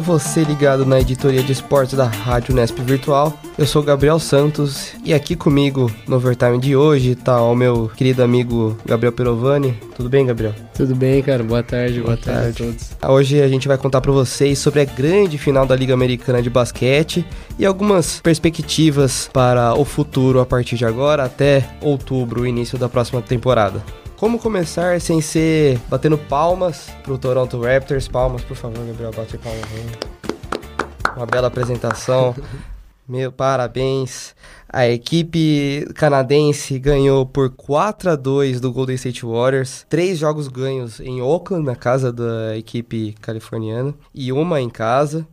você ligado na editoria de esportes da Rádio Nesp Virtual. Eu sou Gabriel Santos e aqui comigo no overtime de hoje tá o meu querido amigo Gabriel Perovani. Tudo bem, Gabriel? Tudo bem, cara. Boa tarde, boa, boa tarde. tarde a todos. Hoje a gente vai contar para vocês sobre a grande final da Liga Americana de Basquete e algumas perspectivas para o futuro a partir de agora até outubro, o início da próxima temporada. Como começar sem ser batendo palmas pro Toronto Raptors? Palmas, por favor, Gabriel, bate palmas. Uma bela apresentação. Meu parabéns. A equipe canadense ganhou por 4 a 2 do Golden State Warriors. Três jogos ganhos em Oakland, na casa da equipe californiana, e uma em casa.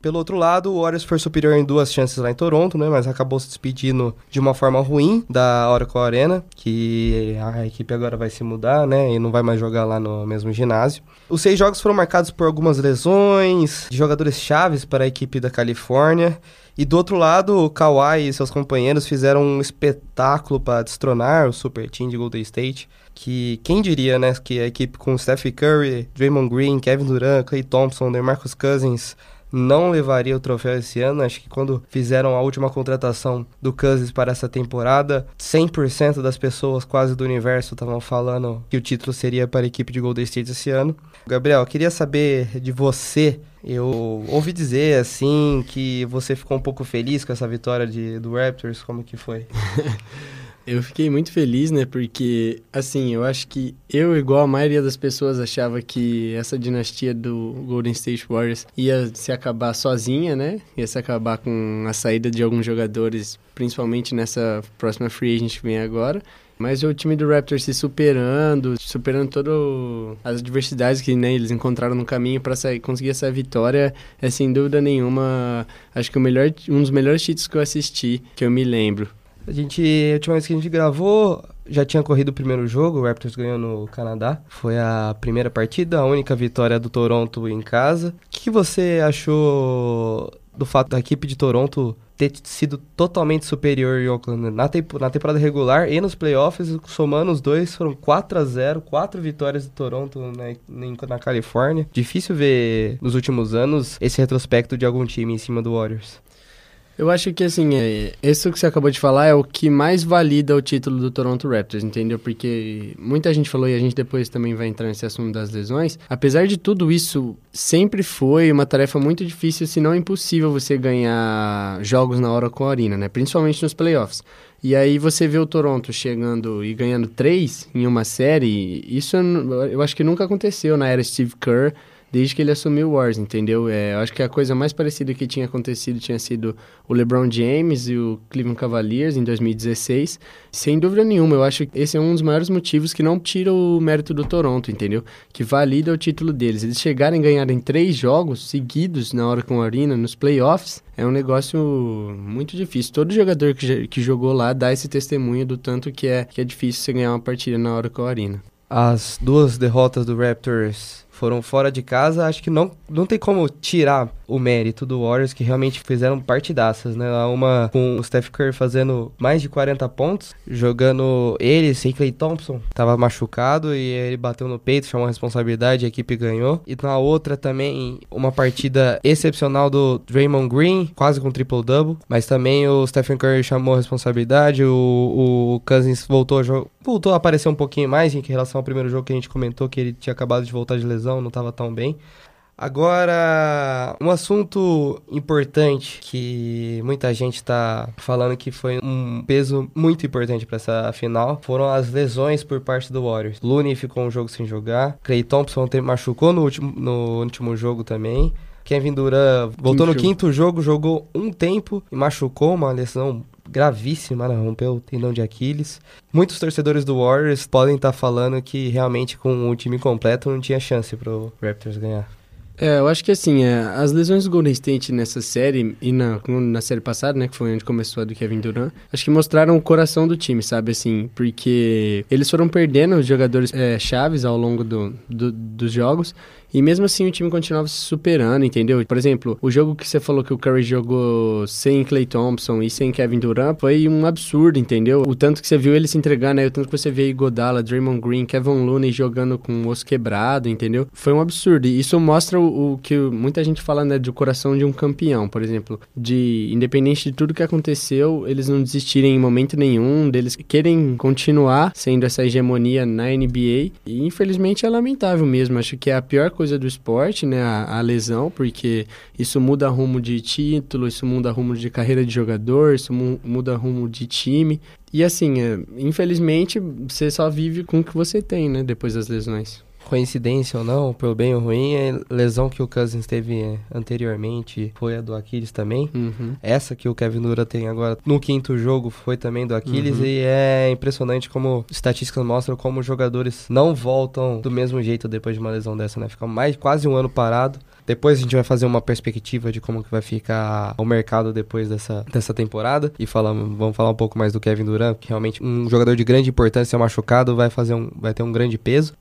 Pelo outro lado, o Warriors foi superior em duas chances lá em Toronto, né? Mas acabou se despedindo de uma forma ruim da Oracle Arena, que a equipe agora vai se mudar, né? E não vai mais jogar lá no mesmo ginásio. Os seis jogos foram marcados por algumas lesões de jogadores chaves para a equipe da Califórnia. E do outro lado, o Kawhi e seus companheiros fizeram um espetáculo para destronar o super team de Golden State. Que quem diria, né? Que a equipe com Steph Curry, Draymond Green, Kevin Durant, Clay Thompson, DeMarcus Cousins não levaria o troféu esse ano. Acho que quando fizeram a última contratação do Cousins para essa temporada, 100% das pessoas quase do universo estavam falando que o título seria para a equipe de Golden State esse ano. Gabriel, queria saber de você. Eu ouvi dizer assim que você ficou um pouco feliz com essa vitória de, do Raptors. Como que foi? Eu fiquei muito feliz, né? Porque, assim, eu acho que eu, igual a maioria das pessoas, achava que essa dinastia do Golden State Warriors ia se acabar sozinha, né? Ia se acabar com a saída de alguns jogadores, principalmente nessa próxima free agent que vem agora. Mas o time do Raptors se superando, superando todas as adversidades que né, eles encontraram no caminho para conseguir essa vitória, é sem dúvida nenhuma, acho que melhor, um dos melhores títulos que eu assisti, que eu me lembro. A gente, a última vez que a gente gravou, já tinha corrido o primeiro jogo, o Raptors ganhou no Canadá. Foi a primeira partida, a única vitória do Toronto em casa. O que você achou do fato da equipe de Toronto ter sido totalmente superior em Oakland na, tempo, na temporada regular e nos playoffs, somando os dois, foram 4 a 0 quatro vitórias do Toronto na, na Califórnia. Difícil ver nos últimos anos esse retrospecto de algum time em cima do Warriors. Eu acho que, assim, é, isso que você acabou de falar é o que mais valida o título do Toronto Raptors, entendeu? Porque muita gente falou, e a gente depois também vai entrar nesse assunto das lesões. Apesar de tudo isso, sempre foi uma tarefa muito difícil, se não impossível, você ganhar jogos na hora com a Arena, né? Principalmente nos playoffs. E aí você vê o Toronto chegando e ganhando três em uma série, isso eu acho que nunca aconteceu na era Steve Kerr desde que ele assumiu o Wars, entendeu? É, eu acho que a coisa mais parecida que tinha acontecido tinha sido o LeBron James e o Cleveland Cavaliers em 2016. Sem dúvida nenhuma, eu acho que esse é um dos maiores motivos que não tira o mérito do Toronto, entendeu? Que valida o título deles. Eles chegarem a ganhar em três jogos seguidos na hora com a Arena, nos playoffs, é um negócio muito difícil. Todo jogador que, que jogou lá dá esse testemunho do tanto que é, que é difícil você ganhar uma partida na hora com a Arena. As duas derrotas do Raptors foram fora de casa, acho que não, não tem como tirar o mérito do Warriors, que realmente fizeram partidaças, né? Uma com o Steph Curry fazendo mais de 40 pontos, jogando ele sem Clay Thompson, tava machucado e ele bateu no peito, chamou a responsabilidade, a equipe ganhou. E na outra também, uma partida excepcional do Draymond Green, quase com triple-double, mas também o Stephen Curry chamou a responsabilidade, o, o Cousins voltou a, voltou a aparecer um pouquinho mais em relação ao primeiro jogo que a gente comentou, que ele tinha acabado de voltar de lesão lesão, não estava tão bem. Agora, um assunto importante que muita gente está falando que foi um peso muito importante para essa final foram as lesões por parte do Warriors. Looney ficou um jogo sem jogar, Clay Thompson machucou no último, no último jogo também. Kevin Durant voltou quinto no jogo. quinto jogo, jogou um tempo e machucou uma lesão gravíssima, né? rompeu o tendão de Aquiles. Muitos torcedores do Warriors podem estar tá falando que realmente com o time completo não tinha chance pro Raptors ganhar. É, eu acho que assim, é, as lesões do Golden State nessa série e na, na série passada, né, que foi onde começou a do Kevin Durant, acho que mostraram o coração do time, sabe, assim, porque eles foram perdendo os jogadores é, chaves ao longo do, do, dos jogos e mesmo assim o time continuava se superando, entendeu? Por exemplo, o jogo que você falou que o Curry jogou sem Clay Thompson e sem Kevin Durant foi um absurdo, entendeu? O tanto que você viu ele se entregando, aí, o tanto que você vê Godala, Draymond Green, Kevin Looney jogando com o osso quebrado, entendeu? Foi um absurdo. E isso mostra o, o que muita gente fala, né, do coração de um campeão, por exemplo, de independente de tudo que aconteceu, eles não desistirem em momento nenhum, deles querem continuar sendo essa hegemonia na NBA. E infelizmente é lamentável mesmo. Acho que é a pior coisa do esporte, né? A, a, lesão, porque isso muda rumo de título, isso muda rumo de carreira de jogador, isso mu muda rumo de time. E assim, é, infelizmente, você só vive com o que você tem, né? Depois das lesões coincidência ou não, pelo bem ou ruim, a lesão que o Cousins teve é, anteriormente foi a do Aquiles também. Uhum. Essa que o Kevin Dura tem agora no quinto jogo foi também do Aquiles uhum. e é impressionante como estatísticas mostram como os jogadores não voltam do mesmo jeito depois de uma lesão dessa, né? Fica mais quase um ano parado. Depois a gente vai fazer uma perspectiva de como que vai ficar o mercado depois dessa, dessa temporada. E falamos, vamos falar um pouco mais do Kevin Durant, que realmente um jogador de grande importância machucado vai fazer um, vai ter um grande peso.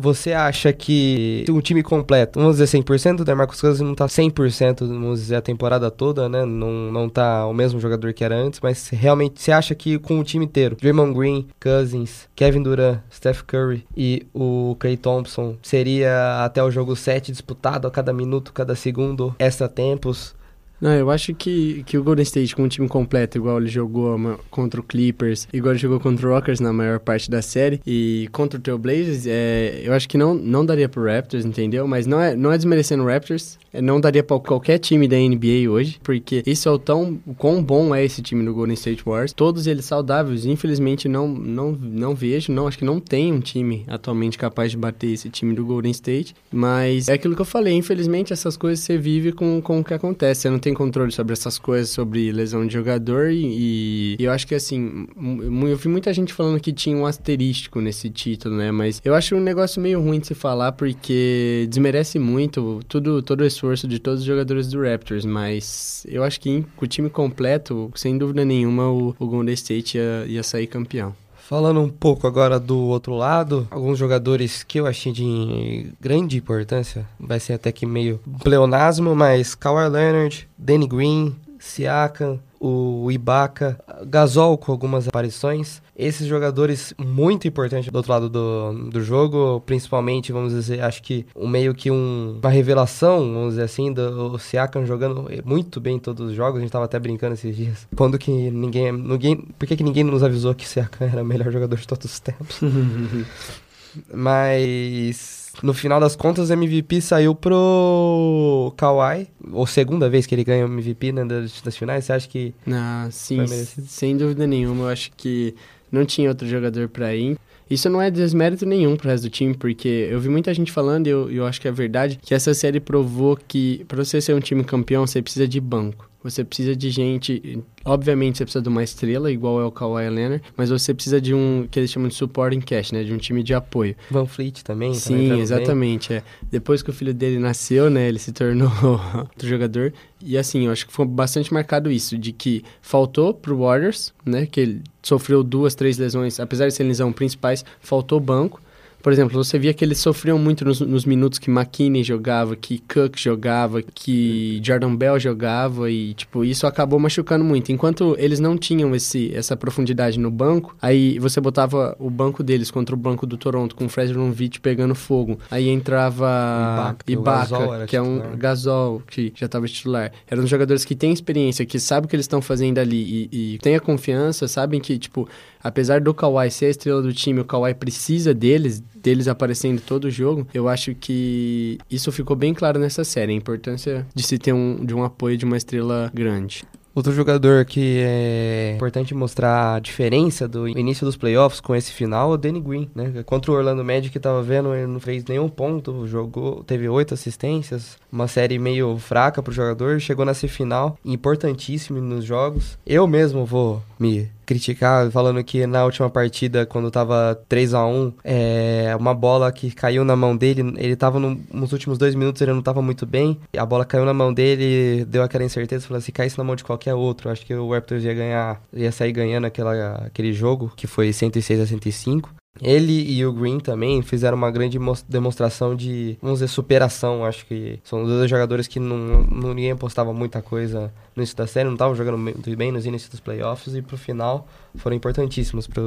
Você acha que um time completo, vamos dizer 100%, o DeMarcus Cousins não tá 100%, vamos dizer, a temporada toda, né? Não, não tá o mesmo jogador que era antes, mas realmente você acha que com o time inteiro, Draymond Green, Cousins, Kevin Durant, Steph Curry e o Clay Thompson, seria até o jogo 7 disputado a cada minuto, cada segundo, extra tempos? Não, eu acho que, que o Golden State com um time completo, igual ele jogou contra o Clippers, igual ele jogou contra o Rockers na maior parte da série, e contra o Trailblazers, é, eu acho que não, não daria pro Raptors, entendeu? Mas não é, não é desmerecendo o Raptors, é, não daria para qualquer time da NBA hoje, porque isso é o tão o quão bom é esse time do Golden State Warriors. Todos eles saudáveis, infelizmente não, não, não vejo, não acho que não tem um time atualmente capaz de bater esse time do Golden State, mas é aquilo que eu falei, infelizmente essas coisas você vive com, com o que acontece, você não tem tem controle sobre essas coisas, sobre lesão de jogador e, e eu acho que assim, eu vi muita gente falando que tinha um asterístico nesse título, né? Mas eu acho um negócio meio ruim de se falar porque desmerece muito tudo, todo o esforço de todos os jogadores do Raptors, mas eu acho que com o time completo, sem dúvida nenhuma, o, o Golden State ia, ia sair campeão. Falando um pouco agora do outro lado, alguns jogadores que eu achei de grande importância, vai ser até que meio pleonasmo, mas Kawhi Leonard, Danny Green, Siakam, o Ibaka, Gasol com algumas aparições. Esses jogadores muito importantes do outro lado do, do jogo, principalmente, vamos dizer, acho que um meio que um, uma revelação, vamos dizer assim, do Siakam jogando muito bem em todos os jogos. A gente tava até brincando esses dias. Quando que ninguém, ninguém por que, que ninguém nos avisou que o Siakam era o melhor jogador de todos os tempos? Mas no final das contas, o MVP saiu pro Kawhi, ou segunda vez que ele ganha o MVP né, das, das finais. Você acha que. Ah, sim, sem dúvida nenhuma. Eu acho que não tinha outro jogador para ir. Isso não é desmérito nenhum pro resto do time, porque eu vi muita gente falando, e eu, eu acho que é verdade, que essa série provou que para você ser um time campeão, você precisa de banco. Você precisa de gente. Obviamente, você precisa de uma estrela, igual é o Kawhi Leonard, mas você precisa de um que eles chamam de supporting cast, né? De um time de apoio. Van Fleet também. Sim, exatamente. É. Depois que o filho dele nasceu, né? Ele se tornou outro jogador. E assim, eu acho que foi bastante marcado isso, de que faltou pro Warriors, né? Que ele sofreu duas, três lesões, apesar de serem lesões principais, faltou banco. Por exemplo, você via que eles sofriam muito nos, nos, minutos que McKinney jogava, que Cook jogava, que Jordan Bell jogava e, tipo, isso acabou machucando muito. Enquanto eles não tinham esse, essa profundidade no banco, aí você botava o banco deles contra o banco do Toronto com o Fred Lonvitch pegando fogo. Aí entrava Ibaka, Ibaka que é um Gasol, que já estava titular. Eram jogadores que têm experiência, que sabem o que eles estão fazendo ali e, e têm a confiança, sabem que, tipo, apesar do Kawhi ser a estrela do time, o Kawhi precisa deles, deles aparecendo todo o jogo, eu acho que isso ficou bem claro nessa série, a importância de se ter um, de um apoio de uma estrela grande. Outro jogador que é importante mostrar a diferença do início dos playoffs com esse final é o Danny Green, né? Contra o Orlando Magic, que tava vendo, ele não fez nenhum ponto, jogou, teve oito assistências, uma série meio fraca pro jogador, chegou nessa final, importantíssimo nos jogos. Eu mesmo vou me criticar, falando que na última partida, quando tava 3 a 1 é, uma bola que caiu na mão dele, ele tava no, nos últimos dois minutos, ele não tava muito bem, a bola caiu na mão dele, deu aquela incerteza, falou assim, caísse na mão de qualquer outro, acho que o Raptors ia ganhar, ia sair ganhando aquela, aquele jogo, que foi 106 a 105. Ele e o Green também fizeram uma grande demonstração de, vamos dizer, superação. Acho que são dois jogadores que não, não ninguém apostava muita coisa no início da série, não estavam jogando muito bem nos inícios dos playoffs e pro final foram importantíssimos para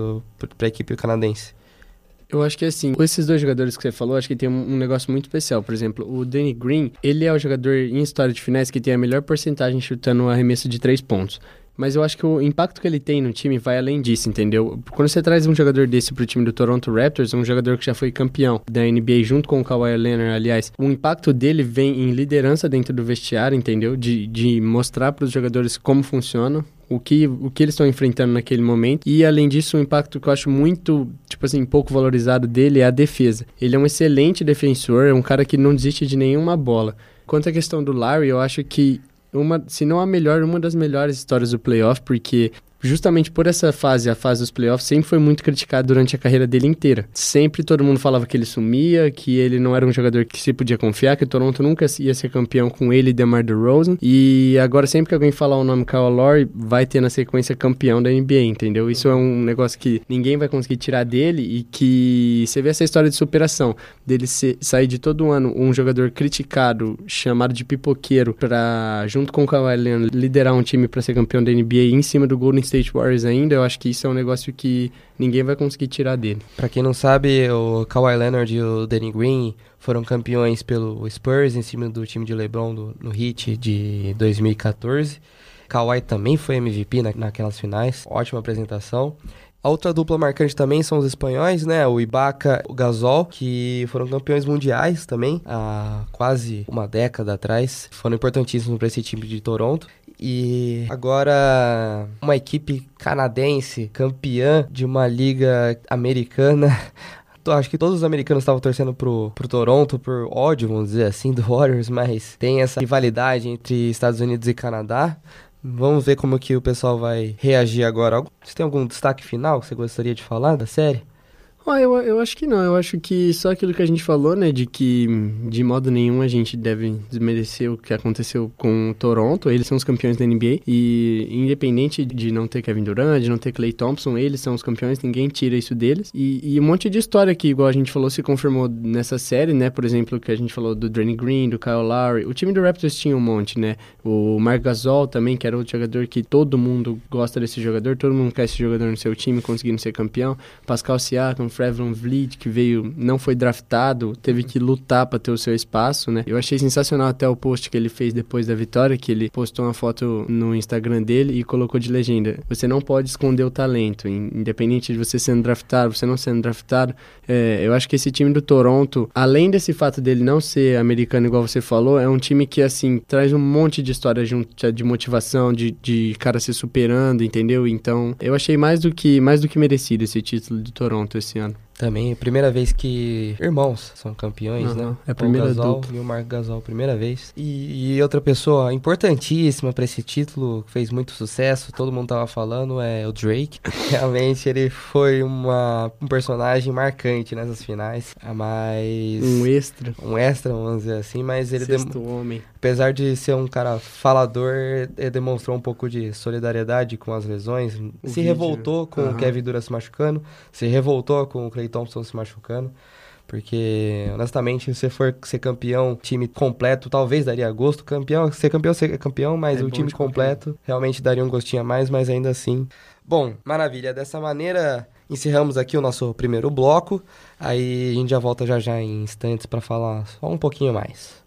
a equipe canadense. Eu acho que assim, com esses dois jogadores que você falou, acho que tem um, um, negócio muito especial. Por exemplo, o Danny Green, ele é o jogador em história de finais que tem a melhor porcentagem chutando o arremesso de três pontos. Mas eu acho que o impacto que ele tem no time vai além disso, entendeu? Quando você traz um jogador desse pro time do Toronto Raptors, um jogador que já foi campeão da NBA junto com o Kawhi Leonard, aliás, o impacto dele vem em liderança dentro do vestiário, entendeu? De, de mostrar para os jogadores como funciona, o que, o que eles estão enfrentando naquele momento. E além disso, um impacto que eu acho muito, tipo assim, pouco valorizado dele é a defesa. Ele é um excelente defensor, é um cara que não desiste de nenhuma bola. Quanto à questão do Larry, eu acho que uma, se não a melhor, uma das melhores histórias do playoff, porque justamente por essa fase, a fase dos playoffs, sempre foi muito criticado durante a carreira dele inteira. Sempre todo mundo falava que ele sumia, que ele não era um jogador que se podia confiar, que o Toronto nunca ia ser campeão com ele e DeMar DeRozan. E agora sempre que alguém falar o nome Kyle Lowry, vai ter na sequência campeão da NBA, entendeu? Isso é um negócio que ninguém vai conseguir tirar dele e que você vê essa história de superação, dele ser, sair de todo ano um jogador criticado, chamado de pipoqueiro, para junto com o Kawhi Leonard liderar um time para ser campeão da NBA em cima do Golden State Warriors ainda, eu acho que isso é um negócio que ninguém vai conseguir tirar dele. Para quem não sabe, o Kawhi Leonard e o Danny Green foram campeões pelo Spurs em cima do time de LeBron do, no Heat de 2014. Kawhi também foi MVP na, naquelas finais, ótima apresentação. A outra dupla marcante também são os espanhóis, né? O Ibaka o Gasol, que foram campeões mundiais também há quase uma década atrás. Foram importantíssimos para esse time de Toronto. E agora uma equipe canadense campeã de uma liga americana. Acho que todos os americanos estavam torcendo pro, pro Toronto por ódio, vamos dizer assim, do Warriors, mas tem essa rivalidade entre Estados Unidos e Canadá. Vamos ver como que o pessoal vai reagir agora. Você tem algum destaque final que você gostaria de falar da série? Ah, eu, eu acho que não. Eu acho que só aquilo que a gente falou, né? De que de modo nenhum a gente deve desmerecer o que aconteceu com o Toronto. Eles são os campeões da NBA. E independente de não ter Kevin Durant, de não ter Clay Thompson, eles são os campeões, ninguém tira isso deles. E, e um monte de história que, igual a gente falou, se confirmou nessa série, né? Por exemplo, que a gente falou do Danny Green, do Kyle Lowry. O time do Raptors tinha um monte, né? O Mark Gasol também, que era outro jogador que todo mundo gosta desse jogador, todo mundo quer esse jogador no seu time, conseguindo ser campeão. Pascal Siakam, Fred Vliet, que veio, não foi draftado, teve que lutar para ter o seu espaço, né? Eu achei sensacional até o post que ele fez depois da vitória, que ele postou uma foto no Instagram dele e colocou de legenda: Você não pode esconder o talento, independente de você sendo draftado, você não sendo draftado. É, eu acho que esse time do Toronto, além desse fato dele não ser americano, igual você falou, é um time que, assim, traz um monte de história junto, de motivação, de, de cara se superando, entendeu? Então, eu achei mais do que, mais do que merecido esse título do Toronto esse ano. on. Também, primeira vez que irmãos são campeões, uhum. né? É a primeira o Gasol dupla. e o Marco Gasol, primeira vez. E, e outra pessoa importantíssima para esse título, que fez muito sucesso, todo mundo tava falando, é o Drake. Realmente ele foi uma, um personagem marcante nessas finais. Mas. Um extra. Um extra, vamos dizer assim, mas ele. Sexto dem... homem. Apesar de ser um cara falador, ele demonstrou um pouco de solidariedade com as lesões. O se vídeo. revoltou com uhum. o Kevin Durant se machucando, se revoltou com o Clay Thompson se machucando. Porque, honestamente, se você for ser campeão, time completo, talvez daria gosto. Campeão, ser campeão, ser campeão, mas é o time completo realmente daria um gostinho a mais, mas ainda assim. Bom, maravilha. Dessa maneira, encerramos aqui o nosso primeiro bloco. Aí a gente já volta já já em instantes para falar só um pouquinho mais.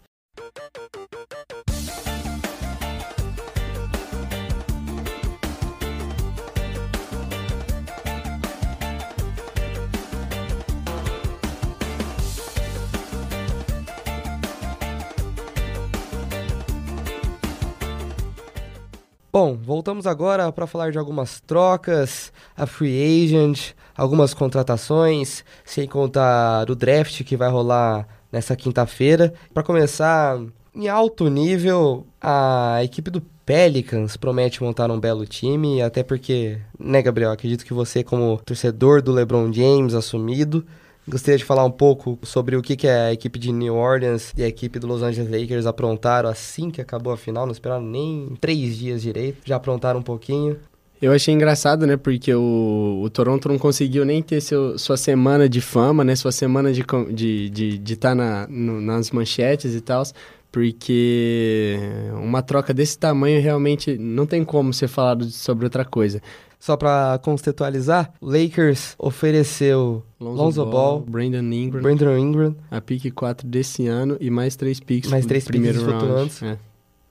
Bom, voltamos agora para falar de algumas trocas, a free agent, algumas contratações, sem contar o draft que vai rolar nessa quinta-feira. Para começar, Em alto nível, a equipe do Pelicans promete montar um belo time, até porque, né, Gabriel, acredito que você, como torcedor do LeBron James assumido, gostaria de falar um pouco sobre o que, que a equipe de New Orleans e a equipe do Los Angeles Lakers aprontaram assim que acabou a final, não esperaram nem três dias direito, já aprontaram um pouquinho. Eu achei engraçado, né? Porque o, o Toronto não conseguiu nem ter seu, sua semana de fama, né? Sua semana de estar de, de, de tá na, nas manchetes e tal. Porque uma troca desse tamanho realmente não tem como ser falado sobre outra coisa. Só para contextualizar, Lakers ofereceu Lonzo, Lonzo Ball, Ball, Brandon Ingram, Brandon Ingram, a pick 4 desse ano e mais três picks mais três primeiro picks round. É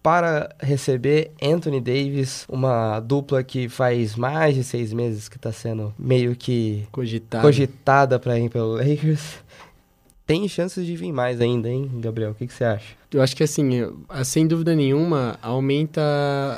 para receber Anthony Davis, uma dupla que faz mais de seis meses que está sendo meio que cogitada, cogitada para ir pelo Lakers. Tem chances de vir mais ainda, hein, Gabriel? O que, que você acha? Eu acho que assim, sem dúvida nenhuma, aumenta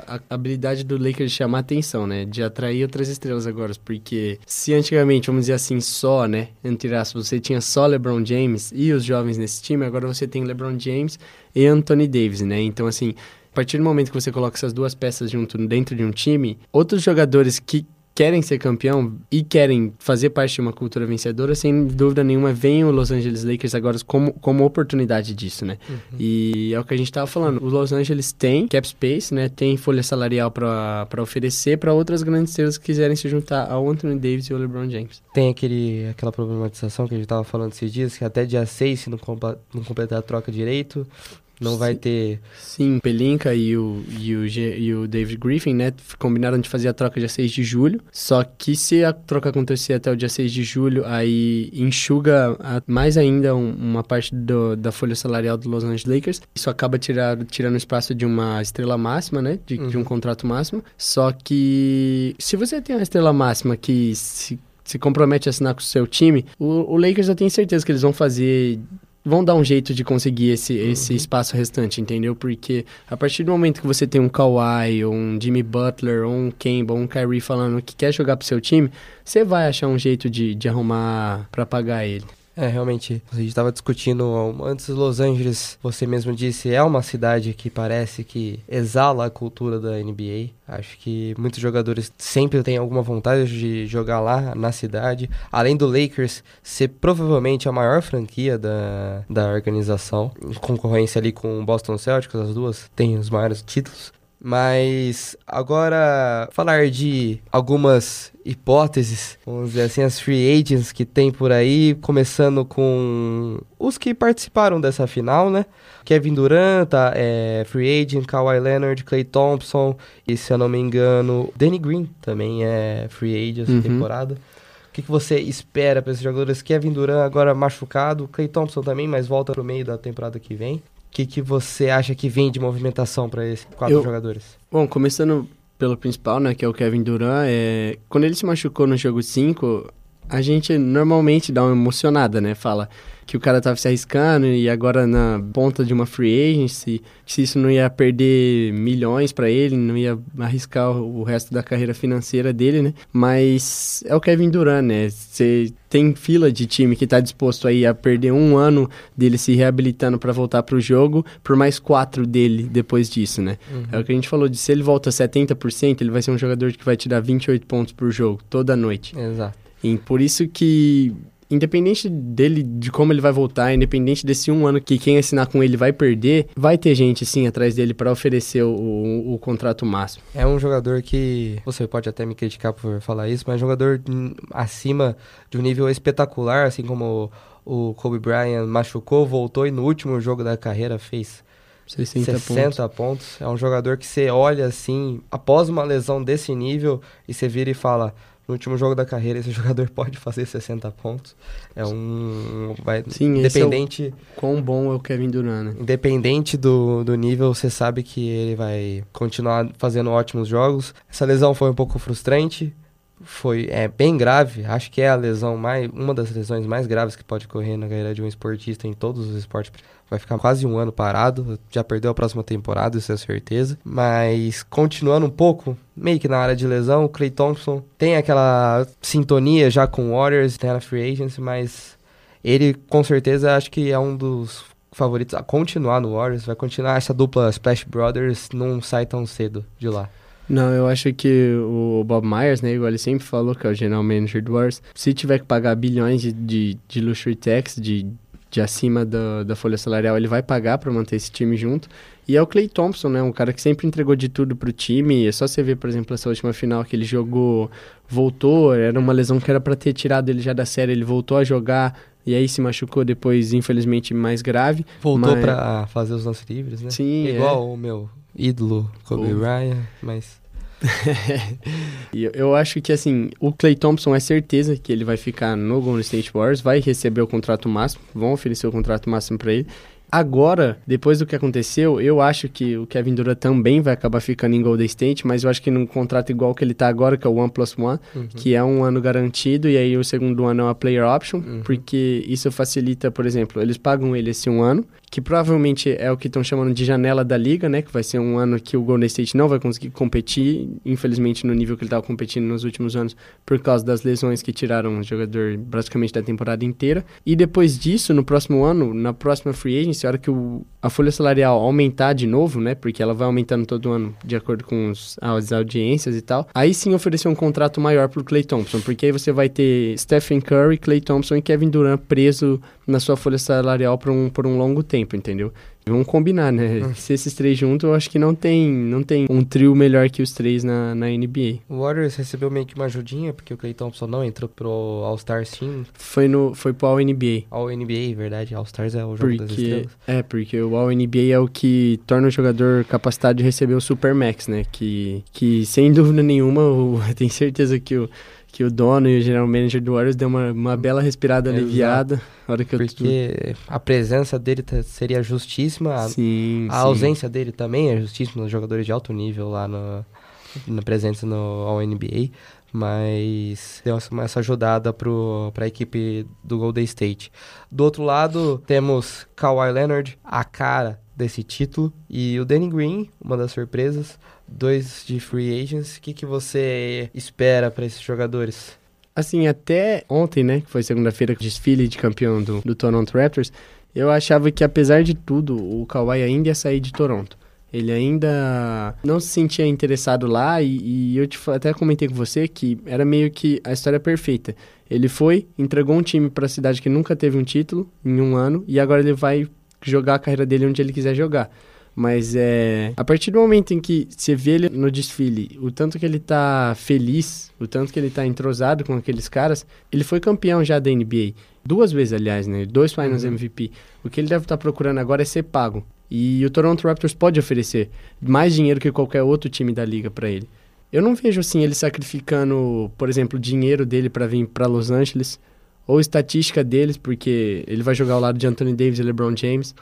a habilidade do Lakers de chamar atenção, né? De atrair outras estrelas agora. Porque se antigamente, vamos dizer assim, só, né? Entre você tinha só LeBron James e os jovens nesse time, agora você tem LeBron James e Anthony Davis, né? Então, assim, a partir do momento que você coloca essas duas peças junto dentro de um time, outros jogadores que querem ser campeão e querem fazer parte de uma cultura vencedora, sem dúvida nenhuma, vem o Los Angeles Lakers agora como, como oportunidade disso, né? Uhum. E é o que a gente estava falando. O Los Angeles tem cap space, né? Tem folha salarial para oferecer para outras grandes estrelas que quiserem se juntar ao Anthony Davis e ao LeBron James. Tem aquele, aquela problematização que a gente estava falando esses dias, que até dia 6, se não, não completar a troca direito, não vai ter. Sim, Pelinka e o, e, o G, e o David Griffin, né? Combinaram de fazer a troca dia 6 de julho. Só que se a troca acontecer até o dia 6 de julho, aí enxuga a, mais ainda um, uma parte do, da folha salarial do Los Angeles Lakers. Isso acaba tirar, tirando espaço de uma estrela máxima, né? De, uhum. de um uhum. contrato máximo. Só que se você tem uma estrela máxima que se se compromete a assinar com o seu time, o, o Lakers eu tenho certeza que eles vão fazer vão dar um jeito de conseguir esse, uhum. esse espaço restante, entendeu? Porque a partir do momento que você tem um Kawhi, ou um Jimmy Butler, ou um Kemba, ou um Kyrie falando que quer jogar pro seu time, você vai achar um jeito de, de arrumar para pagar ele. É, realmente, a gente estava discutindo antes Los Angeles, você mesmo disse, é uma cidade que parece que exala a cultura da NBA. Acho que muitos jogadores sempre têm alguma vontade de jogar lá na cidade. Além do Lakers ser provavelmente a maior franquia da, da organização, concorrência ali com o Boston Celtics, as duas têm os maiores títulos. Mas agora falar de algumas hipóteses, vamos dizer assim, as free agents que tem por aí, começando com os que participaram dessa final, né? Kevin Durant, tá, é, free agent, Kawhi Leonard, Clay Thompson e se eu não me engano, Danny Green também é free agent uhum. temporada. O que, que você espera para esses jogadores? Kevin Durant agora machucado, Clay Thompson também, mas volta pro meio da temporada que vem que, que você acha que vem de movimentação para esses quatro Eu, jogadores? Bom, começando pelo principal, né, que é o Kevin Durant, é, quando ele se machucou no jogo 5, a gente normalmente dá uma emocionada, né? Fala que o cara tava se arriscando e agora na ponta de uma free agency, se isso não ia perder milhões para ele, não ia arriscar o resto da carreira financeira dele, né? Mas é o Kevin Durant, né? Você tem fila de time que tá disposto aí a perder um ano dele se reabilitando para voltar pro jogo, por mais quatro dele depois disso, né? Uhum. É o que a gente falou de se ele volta 70%, ele vai ser um jogador que vai te dar 28 pontos por jogo toda noite. Exato. E por isso que independente dele, de como ele vai voltar, independente desse um ano que quem assinar com ele vai perder, vai ter gente, sim, atrás dele para oferecer o, o, o, contrato máximo. É um jogador que, você pode até me criticar por falar isso, mas é um jogador acima de um nível espetacular, assim como o Kobe Bryant machucou, voltou e no último jogo da carreira fez 60, 60 pontos. pontos. É um jogador que você olha assim, após uma lesão desse nível, e você vira e fala no último jogo da carreira, esse jogador pode fazer 60 pontos. É um. Vai, Sim, independente. É o, quão bom é o Kevin Durant, né? Independente do, do nível, você sabe que ele vai continuar fazendo ótimos jogos. Essa lesão foi um pouco frustrante. Foi é, bem grave. Acho que é a lesão mais. Uma das lesões mais graves que pode ocorrer na carreira de um esportista em todos os esportes vai ficar quase um ano parado, já perdeu a próxima temporada, isso é certeza. Mas continuando um pouco, meio que na área de lesão, o Clay Thompson tem aquela sintonia já com o Warriors, tem na free agency, mas ele com certeza acho que é um dos favoritos a continuar no Warriors, vai continuar essa dupla Splash Brothers não sai tão cedo de lá. Não, eu acho que o Bob Myers, né, igual ele sempre falou, que é o general manager do Warriors, se tiver que pagar bilhões de, de, de luxury tax, de, de acima da, da folha salarial, ele vai pagar para manter esse time junto. E é o Clay Thompson, né, um cara que sempre entregou de tudo pro time. É só você ver, por exemplo, essa última final que ele jogou, voltou, era uma lesão que era para ter tirado ele já da série, ele voltou a jogar, e aí se machucou depois, infelizmente, mais grave. Voltou mas... para fazer os lances livres, né? Sim, Igual é. o meu ídolo Kobe o... Ryan, mas... eu acho que assim, o Clay Thompson é certeza que ele vai ficar no Golden State Warriors, vai receber o contrato máximo, vão oferecer o contrato máximo para ele. Agora, depois do que aconteceu, eu acho que o Kevin Durant também vai acabar ficando em Golden State, mas eu acho que num contrato igual que ele tá agora, que é o One Plus One, uhum. que é um ano garantido, e aí o segundo ano é uma player option, uhum. porque isso facilita, por exemplo, eles pagam ele esse um ano, que provavelmente é o que estão chamando de janela da liga, né? Que vai ser um ano que o Golden State não vai conseguir competir, infelizmente no nível que ele estava competindo nos últimos anos, por causa das lesões que tiraram o jogador praticamente da temporada inteira. E depois disso, no próximo ano, na próxima free agency, a hora que o, a folha salarial aumentar de novo, né? Porque ela vai aumentando todo ano de acordo com os, as audiências e tal. Aí sim oferecer um contrato maior pro Clay Thompson, porque aí você vai ter Stephen Curry, Clay Thompson e Kevin Durant preso na sua folha salarial por um, por um longo tempo, entendeu? Vamos combinar, né? Hum. Se esses três juntos, eu acho que não tem, não tem um trio melhor que os três na, na NBA. O Warriors recebeu meio que uma ajudinha, porque o Clay Thompson não entrou pro All-Stars Team. Foi, no, foi pro All-NBA. All-NBA, verdade. All-Stars é o jogo porque, das estrelas. É, porque o All-NBA é o que torna o jogador capacitado de receber o Supermax, né? Que, que sem dúvida nenhuma, eu tenho certeza que o que o dono e o general manager do Warriors deu uma, uma bela respirada Exato. aliviada. Hora que Porque eu... a presença dele seria justíssima, a, sim, a sim. ausência dele também é justíssima nos jogadores de alto nível lá no, na presença no NBA, mas deu essa ajudada para a equipe do Golden State. Do outro lado, temos Kawhi Leonard, a cara desse título, e o Danny Green, uma das surpresas, dois de free agents. O que, que você espera para esses jogadores? Assim, até ontem, né, que foi segunda-feira, desfile de campeão do, do Toronto Raptors, eu achava que, apesar de tudo, o Kawhi ainda ia sair de Toronto. Ele ainda não se sentia interessado lá e, e eu te, até comentei com você que era meio que a história perfeita. Ele foi, entregou um time para a cidade que nunca teve um título em um ano e agora ele vai jogar a carreira dele onde ele quiser jogar. Mas é. A partir do momento em que você vê ele no desfile, o tanto que ele tá feliz, o tanto que ele tá entrosado com aqueles caras, ele foi campeão já da NBA. Duas vezes, aliás, né? Dois Finals uhum. MVP. O que ele deve estar tá procurando agora é ser pago. E o Toronto Raptors pode oferecer mais dinheiro que qualquer outro time da liga para ele. Eu não vejo assim ele sacrificando, por exemplo, o dinheiro dele para vir para Los Angeles ou estatística deles, porque ele vai jogar ao lado de Anthony Davis e LeBron James.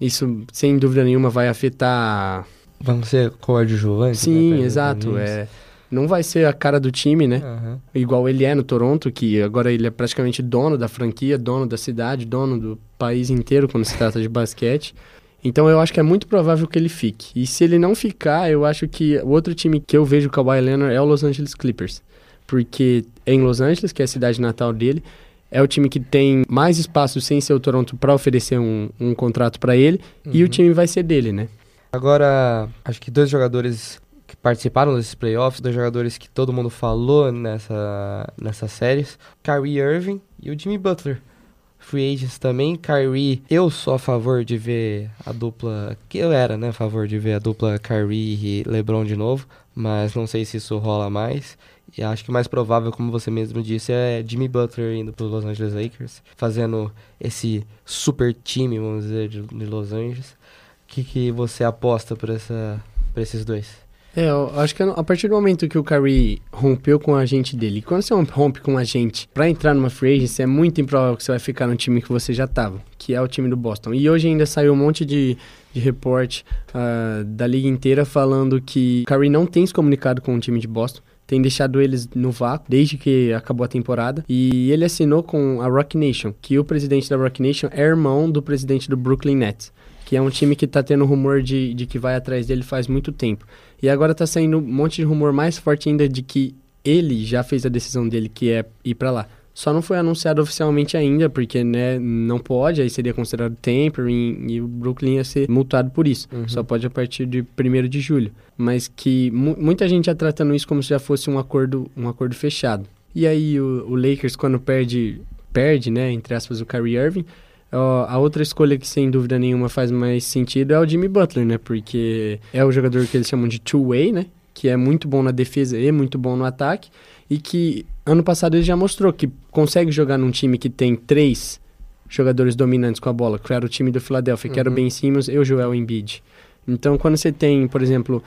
Isso, sem dúvida nenhuma, vai afetar. Vão ser coadjuvantes? Sim, né, exato. É, não vai ser a cara do time, né? Uhum. Igual ele é no Toronto, que agora ele é praticamente dono da franquia, dono da cidade, dono do país inteiro quando se trata de basquete. Então eu acho que é muito provável que ele fique. E se ele não ficar, eu acho que o outro time que eu vejo o Kawhi Leonard é o Los Angeles Clippers. Porque é em Los Angeles, que é a cidade natal dele, é o time que tem mais espaço sem ser o Toronto para oferecer um, um contrato para ele uhum. e o uhum. time vai ser dele, né? Agora, acho que dois jogadores que participaram desses playoffs, dois jogadores que todo mundo falou nessa, nessas séries, Kyrie Irving e o Jimmy Butler. Free agents também, Kyrie, eu sou a favor de ver a dupla, que eu era, né, a favor de ver a dupla Kyrie e LeBron de novo, mas não sei se isso rola mais. E acho que o mais provável, como você mesmo disse, é Jimmy Butler indo para os Los Angeles Lakers, fazendo esse super time, vamos dizer, de, de Los Angeles. O que, que você aposta para esses dois? É, eu acho que a partir do momento que o Curry rompeu com a gente dele, quando você rompe com a gente para entrar numa free agency, é muito improvável que você vai ficar no time que você já estava, que é o time do Boston. E hoje ainda saiu um monte de, de report uh, da liga inteira falando que o Curry não tem se comunicado com o time de Boston tem deixado eles no vácuo desde que acabou a temporada. E ele assinou com a Rock Nation, que o presidente da Rock Nation é irmão do presidente do Brooklyn Nets, que é um time que tá tendo rumor de, de que vai atrás dele faz muito tempo. E agora tá saindo um monte de rumor mais forte ainda de que ele já fez a decisão dele, que é ir para lá. Só não foi anunciado oficialmente ainda, porque né, não pode, aí seria considerado tampering e o Brooklyn ia ser multado por isso. Uhum. Só pode a partir de 1 de julho. Mas que mu muita gente já tratando isso como se já fosse um acordo, um acordo fechado. E aí o, o Lakers, quando perde, perde, né, entre aspas, o Kyrie Irving, ó, a outra escolha que sem dúvida nenhuma faz mais sentido é o Jimmy Butler, né? Porque é o jogador que eles chamam de two-way, né? Que é muito bom na defesa e muito bom no ataque. E que ano passado ele já mostrou que consegue jogar num time que tem três jogadores dominantes com a bola, que era o time do Philadelphia, uhum. que era o uhum. Ben Simmons e o Joel Embiid. Então, quando você tem, por exemplo,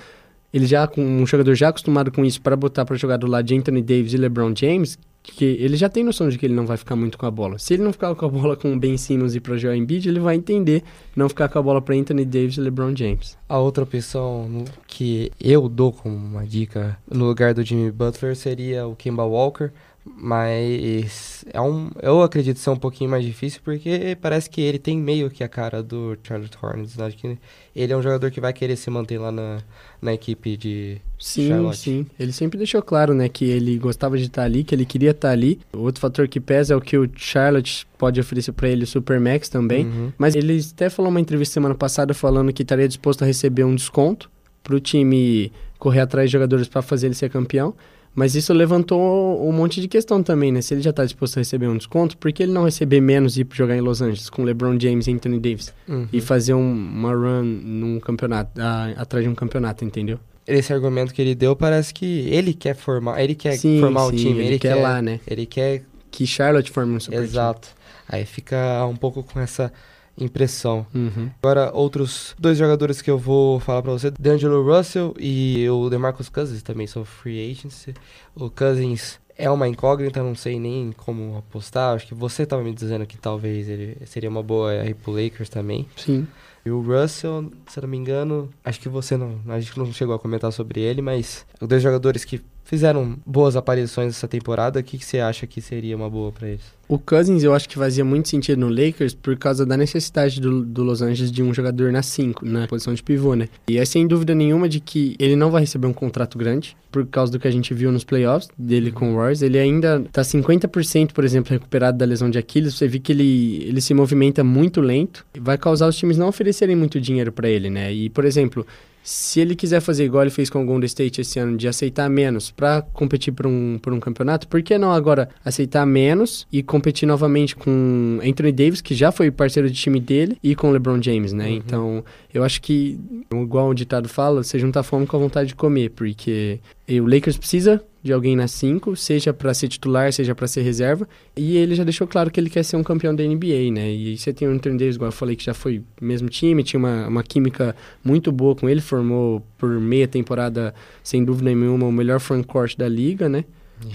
ele já com um jogador já acostumado com isso para botar para jogar do lado de Anthony Davis e LeBron James, que ele já tem noção de que ele não vai ficar muito com a bola. Se ele não ficar com a bola com o Ben Simmons e para Joel Embiid, ele vai entender não ficar com a bola para Anthony Davis e LeBron James. A outra opção que eu dou como uma dica no lugar do Jimmy Butler seria o Kemba Walker mas é um, eu acredito ser um pouquinho mais difícil porque parece que ele tem meio que a cara do Charlotte Hornets. Acho que ele é um jogador que vai querer se manter lá na, na equipe de sim, Charlotte. Sim, Ele sempre deixou claro, né, que ele gostava de estar ali, que ele queria estar ali. Outro fator que pesa é o que o Charlotte pode oferecer para ele o Supermax também. Uhum. Mas ele até falou uma entrevista semana passada falando que estaria disposto a receber um desconto para o time correr atrás de jogadores para fazer ele ser campeão. Mas isso levantou um monte de questão também, né? Se ele já está disposto a receber um desconto, por que ele não receber menos e ir jogar em Los Angeles com LeBron James e Anthony Davis? Uhum. E fazer um, uma run num campeonato, a, atrás de um campeonato, entendeu? Esse argumento que ele deu parece que ele quer formar, ele quer sim, formar sim, o time, ele, ele quer, quer, lá, né? Ele quer que Charlotte forme um super Exato. Time. Aí fica um pouco com essa impressão. Uhum. Agora, outros dois jogadores que eu vou falar para você, D'Angelo Russell e o DeMarcus Cousins também são free agency. O Cousins é uma incógnita, não sei nem como apostar. Acho que você estava me dizendo que talvez ele seria uma boa aí pro Lakers também. Sim. E o Russell, se eu não me engano, acho que você não, a gente não chegou a comentar sobre ele, mas os dois jogadores que fizeram boas aparições essa temporada, o que, que você acha que seria uma boa para eles? O Cousins eu acho que fazia muito sentido no Lakers por causa da necessidade do, do Los Angeles de um jogador na 5, na posição de pivô, né? E é sem dúvida nenhuma de que ele não vai receber um contrato grande, por causa do que a gente viu nos playoffs dele com o Warriors. Ele ainda tá 50%, por exemplo, recuperado da lesão de Aquiles. Você vê que ele, ele se movimenta muito lento. Vai causar os times não oferecerem muito dinheiro para ele, né? E, por exemplo, se ele quiser fazer igual ele fez com o Golden State esse ano, de aceitar menos para competir por um, por um campeonato, por que não agora aceitar menos e competir novamente com Anthony Davis, que já foi parceiro de time dele, e com LeBron James, né? Uhum. Então, eu acho que, igual o ditado fala, você junta fome com a vontade de comer, porque o Lakers precisa de alguém na 5, seja para ser titular, seja para ser reserva. E ele já deixou claro que ele quer ser um campeão da NBA, né? E você tem o Anthony Davis, igual eu falei, que já foi mesmo time, tinha uma, uma química muito boa com ele, formou por meia temporada, sem dúvida nenhuma, o melhor frontcourt da liga, né?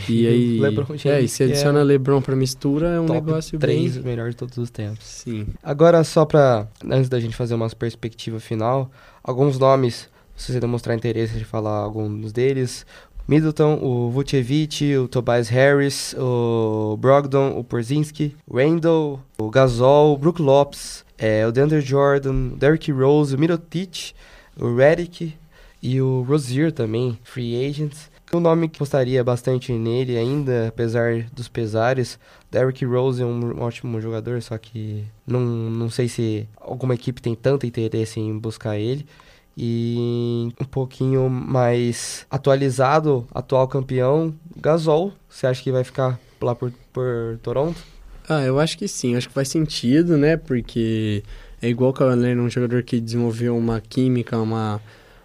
E aí, LeBron é, e se adiciona é LeBron pra mistura, é um negócio 3 bem... melhor de todos os tempos. Sim. Agora, só pra, antes da gente fazer uma perspectiva final, alguns nomes, se você demonstrar interesse de falar alguns deles, Middleton, o Vucevic, o Tobias Harris, o Brogdon, o Porzinski, Randall, o Gasol, o Brook Lopes, é, o DeAndre Jordan, o Derrick Rose, o Mirotic, o Redick e o Rozier também, free agents. O nome que gostaria bastante nele ainda, apesar dos pesares, Derrick Rose é um ótimo jogador, só que não, não sei se alguma equipe tem tanto interesse em buscar ele e um pouquinho mais atualizado, atual campeão, Gasol. Você acha que vai ficar lá por, por Toronto? Ah, eu acho que sim, acho que faz sentido, né? Porque é igual o Allen, um jogador que desenvolveu uma química, uma,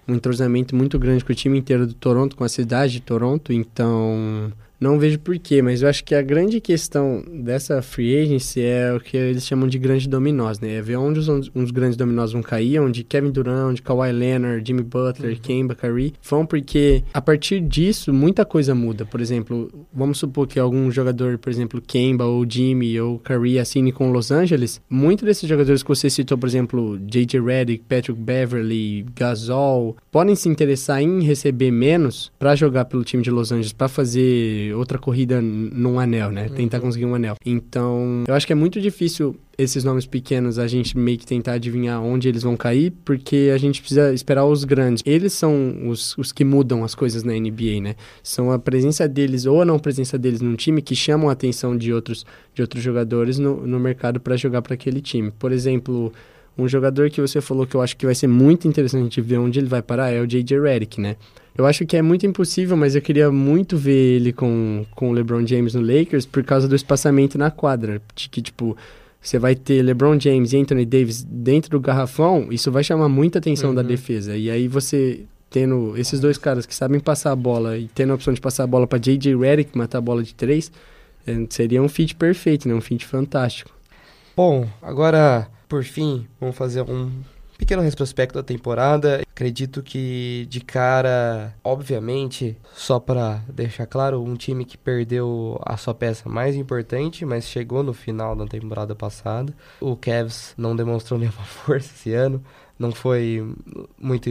um entrosamento muito grande com o time inteiro do Toronto, com a cidade de Toronto, então não vejo porquê, mas eu acho que a grande questão dessa free agency é o que eles chamam de grandes dominós, né? É ver onde os, uns grandes dominós vão cair, onde Kevin Durant, onde Kawhi Leonard, Jimmy Butler, uhum. Kemba, Curry vão, porque a partir disso muita coisa muda. Por exemplo, vamos supor que algum jogador, por exemplo, Kemba ou Jimmy ou Curry assine com Los Angeles, muitos desses jogadores que você citou, por exemplo, J.J. Redick, Patrick Beverly, Gasol, podem se interessar em receber menos para jogar pelo time de Los Angeles, para fazer outra corrida num anel, né? Uhum. Tentar conseguir um anel. Então, eu acho que é muito difícil esses nomes pequenos a gente meio que tentar adivinhar onde eles vão cair, porque a gente precisa esperar os grandes. Eles são os, os que mudam as coisas na NBA, né? São a presença deles ou a não presença deles num time que chamam a atenção de outros, de outros jogadores no, no mercado para jogar para aquele time. Por exemplo, um jogador que você falou que eu acho que vai ser muito interessante ver onde ele vai parar é o J.J. Redick, né? Eu acho que é muito impossível, mas eu queria muito ver ele com, com o LeBron James no Lakers por causa do espaçamento na quadra. De que, tipo, você vai ter LeBron James e Anthony Davis dentro do garrafão, isso vai chamar muita atenção uhum. da defesa. E aí você tendo esses dois caras que sabem passar a bola e tendo a opção de passar a bola para J.J. Redick matar a bola de três, é, seria um fit perfeito, né? Um fit fantástico. Bom, agora, por fim, vamos fazer um pequeno retrospecto da temporada. Acredito que de cara, obviamente, só para deixar claro, um time que perdeu a sua peça mais importante, mas chegou no final da temporada passada. O Cavs não demonstrou nenhuma força esse ano, não foi muito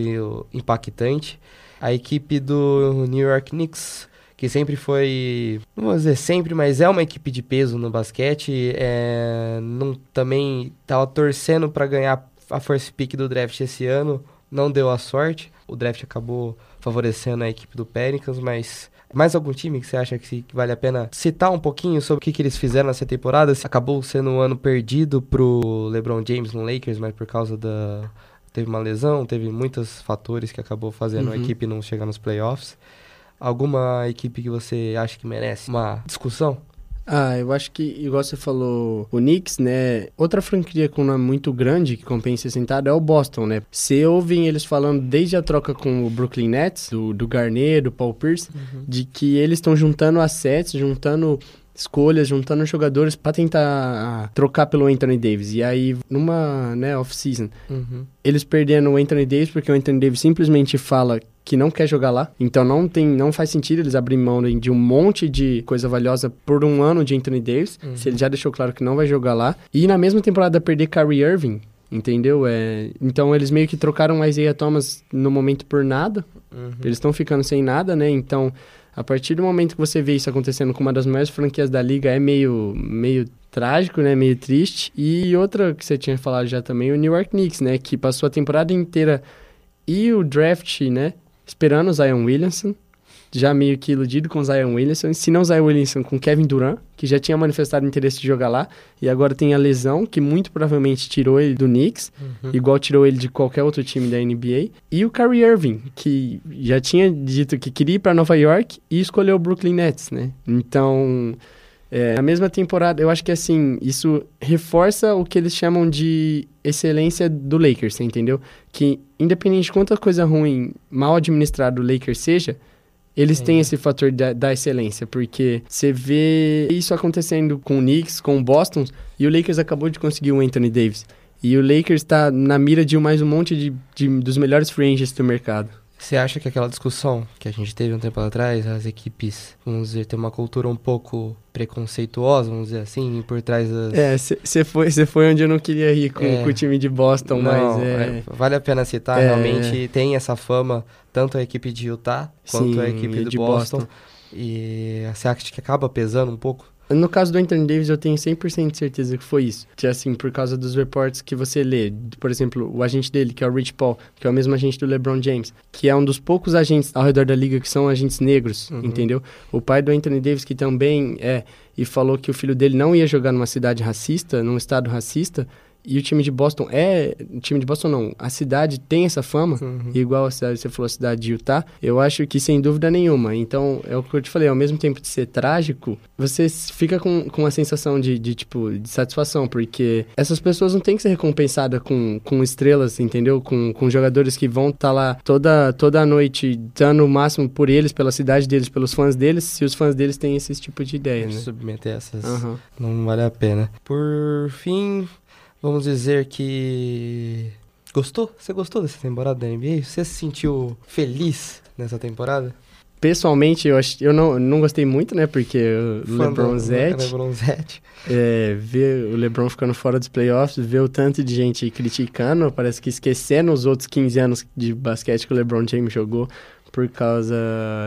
impactante. A equipe do New York Knicks que sempre foi, não vou dizer sempre, mas é uma equipe de peso no basquete. É, não, também estava torcendo para ganhar a first pick do draft esse ano não deu a sorte. O draft acabou favorecendo a equipe do Pelicans, mas mais algum time que você acha que, vale a pena citar um pouquinho sobre o que, que eles fizeram nessa temporada? Acabou sendo um ano perdido pro LeBron James no Lakers, mas por causa da teve uma lesão, teve muitos fatores que acabou fazendo uhum. a equipe não chegar nos playoffs. Alguma equipe que você acha que merece uma discussão? Ah, eu acho que, igual você falou, o Knicks, né? Outra franquia com uma muito grande que compensa sentado é o Boston, né? Você ouvem eles falando desde a troca com o Brooklyn Nets, do, do Garnett, do Paul Pierce, uhum. de que eles estão juntando assets, juntando escolhas, juntando jogadores para tentar ah, trocar pelo Anthony Davis. E aí, numa né, off-season, uhum. eles perderam o Anthony Davis porque o Anthony Davis simplesmente fala que não quer jogar lá. Então não tem, não faz sentido eles abrirem mão de um monte de coisa valiosa por um ano de Anthony Davis, uhum. se ele já deixou claro que não vai jogar lá. E na mesma temporada perder Kyrie Irving, entendeu? É, então eles meio que trocaram Isaiah Thomas no momento por nada. Uhum. Eles estão ficando sem nada, né? Então, a partir do momento que você vê isso acontecendo com uma das maiores franquias da liga, é meio, meio trágico, né? Meio triste. E outra que você tinha falado já também, o New York Knicks, né? Que passou a temporada inteira e o draft, né? esperando o Zion Williamson, já meio que iludido com o Zion Williamson, se não Zion Williamson com Kevin Durant, que já tinha manifestado interesse de jogar lá, e agora tem a lesão, que muito provavelmente tirou ele do Knicks, uhum. igual tirou ele de qualquer outro time da NBA, e o Kyrie Irving, que já tinha dito que queria ir para Nova York e escolheu o Brooklyn Nets, né? Então, é, na mesma temporada, eu acho que assim, isso reforça o que eles chamam de excelência do Lakers, entendeu? Que independente de quanta coisa ruim, mal administrado o Lakers seja, eles têm esse fator da, da, excelência, porque você vê isso acontecendo com o Knicks, com o Boston, e o Lakers acabou de conseguir o Anthony Davis. E o Lakers está na mira de mais um monte de, de dos melhores free agents do mercado. Você acha que aquela discussão que a gente teve um tempo atrás, as equipes, vamos dizer, tem uma cultura um pouco preconceituosa, vamos dizer assim, por trás das... É, você foi, foi onde eu não queria ir com, é, com o time de Boston, não, mas é... é... Vale a pena citar, é... realmente tem essa fama, tanto a equipe de Utah quanto Sim, a equipe do Boston. Boston. E você acha que acaba pesando um pouco no caso do Anthony Davis, eu tenho 100% de certeza que foi isso. Que assim, por causa dos reportes que você lê, por exemplo, o agente dele, que é o Rich Paul, que é o mesmo agente do LeBron James, que é um dos poucos agentes ao redor da liga que são agentes negros, uhum. entendeu? O pai do Anthony Davis, que também é, e falou que o filho dele não ia jogar numa cidade racista, num estado racista, e o time de Boston é. O time de Boston não. A cidade tem essa fama, uhum. igual a cidade, você falou, a cidade de Utah. Eu acho que sem dúvida nenhuma. Então, é o que eu te falei, ao mesmo tempo de ser trágico, você fica com, com uma sensação de, de, tipo, de satisfação, porque essas pessoas não têm que ser recompensadas com, com estrelas, entendeu? Com, com jogadores que vão estar tá lá toda, toda a noite dando o máximo por eles, pela cidade deles, pelos fãs deles, se os fãs deles têm esse tipo de ideia, né? Submeter essas. Uhum. Não vale a pena. Por fim, vamos dizer que. Gostou? Você gostou dessa temporada da NBA? Você se sentiu feliz nessa temporada? Pessoalmente, eu, ach... eu não, não gostei muito, né? Porque o LeBron Zete... LeBron Zete. É, ver o LeBron ficando fora dos playoffs, ver o tanto de gente criticando, parece que esquecendo os outros 15 anos de basquete que o LeBron James jogou por causa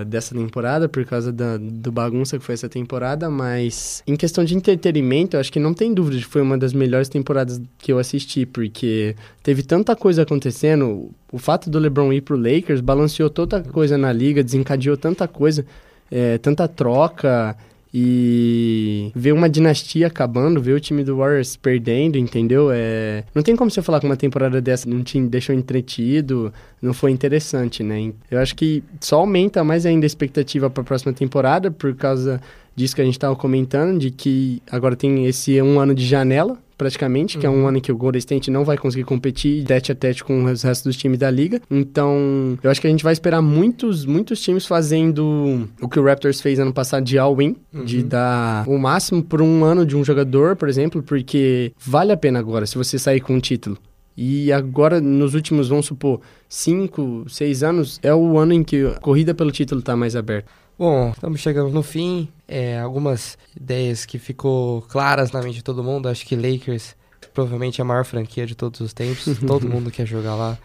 dessa temporada, por causa da, do bagunça que foi essa temporada, mas em questão de entretenimento, eu acho que não tem dúvida de que foi uma das melhores temporadas que eu assisti, porque teve tanta coisa acontecendo, o fato do LeBron ir pro Lakers balanceou tanta coisa na liga, desencadeou tanta coisa, é, tanta troca, e ver uma dinastia acabando, ver o time do Warriors perdendo, entendeu? É... Não tem como você falar que uma temporada dessa não te deixou entretido, não foi interessante, né? Eu acho que só aumenta mais ainda a expectativa para a próxima temporada por causa disso que a gente estava comentando, de que agora tem esse um ano de janela praticamente, uhum. que é um uhum. ano em que o Golden State não vai conseguir competir tete a tete com os restos dos times da liga. Então, eu acho que a gente vai esperar muitos, muitos times fazendo o que o Raptors fez ano passado de all-in, uhum. de dar o máximo por um ano de um jogador, por exemplo, porque vale a pena agora se você sair com um título. E agora, nos últimos, vamos supor, cinco, seis anos, é o ano em que a corrida pelo título está mais aberta. Bom, estamos chegando no fim. É, algumas ideias que ficou claras na mente de todo mundo. Acho que Lakers provavelmente é a maior franquia de todos os tempos. todo mundo quer jogar lá.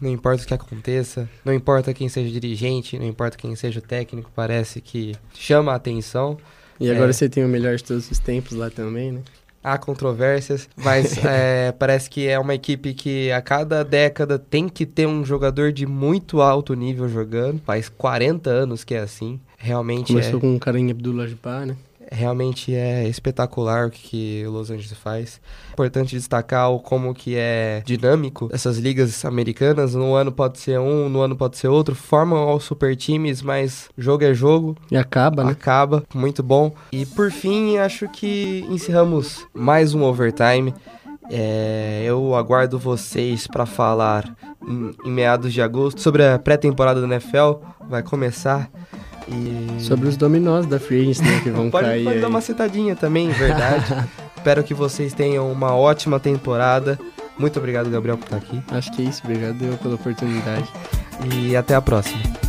Não importa o que aconteça, não importa quem seja dirigente, não importa quem seja o técnico, parece que chama a atenção. E agora é... você tem o melhor de todos os tempos lá também, né? Há controvérsias, mas é, parece que é uma equipe que a cada década tem que ter um jogador de muito alto nível jogando. Faz 40 anos que é assim. Realmente Começou é... com o Karim Abdul-Jabbar, né? Realmente é espetacular o que o Los Angeles faz. Importante destacar o como que é dinâmico essas ligas americanas. No ano pode ser um, no ano pode ser outro. Formam os super times, mas jogo é jogo. E acaba, né? Acaba. Muito bom. E por fim, acho que encerramos mais um overtime. É, eu aguardo vocês para falar em, em meados de agosto sobre a pré-temporada do NFL. Vai começar. E... Sobre os dominós da Free né, que vão pode, cair. Pode aí. dar uma citadinha também, verdade. Espero que vocês tenham uma ótima temporada. Muito obrigado, Gabriel, por estar aqui. Acho que é isso. Obrigado pela oportunidade. E até a próxima.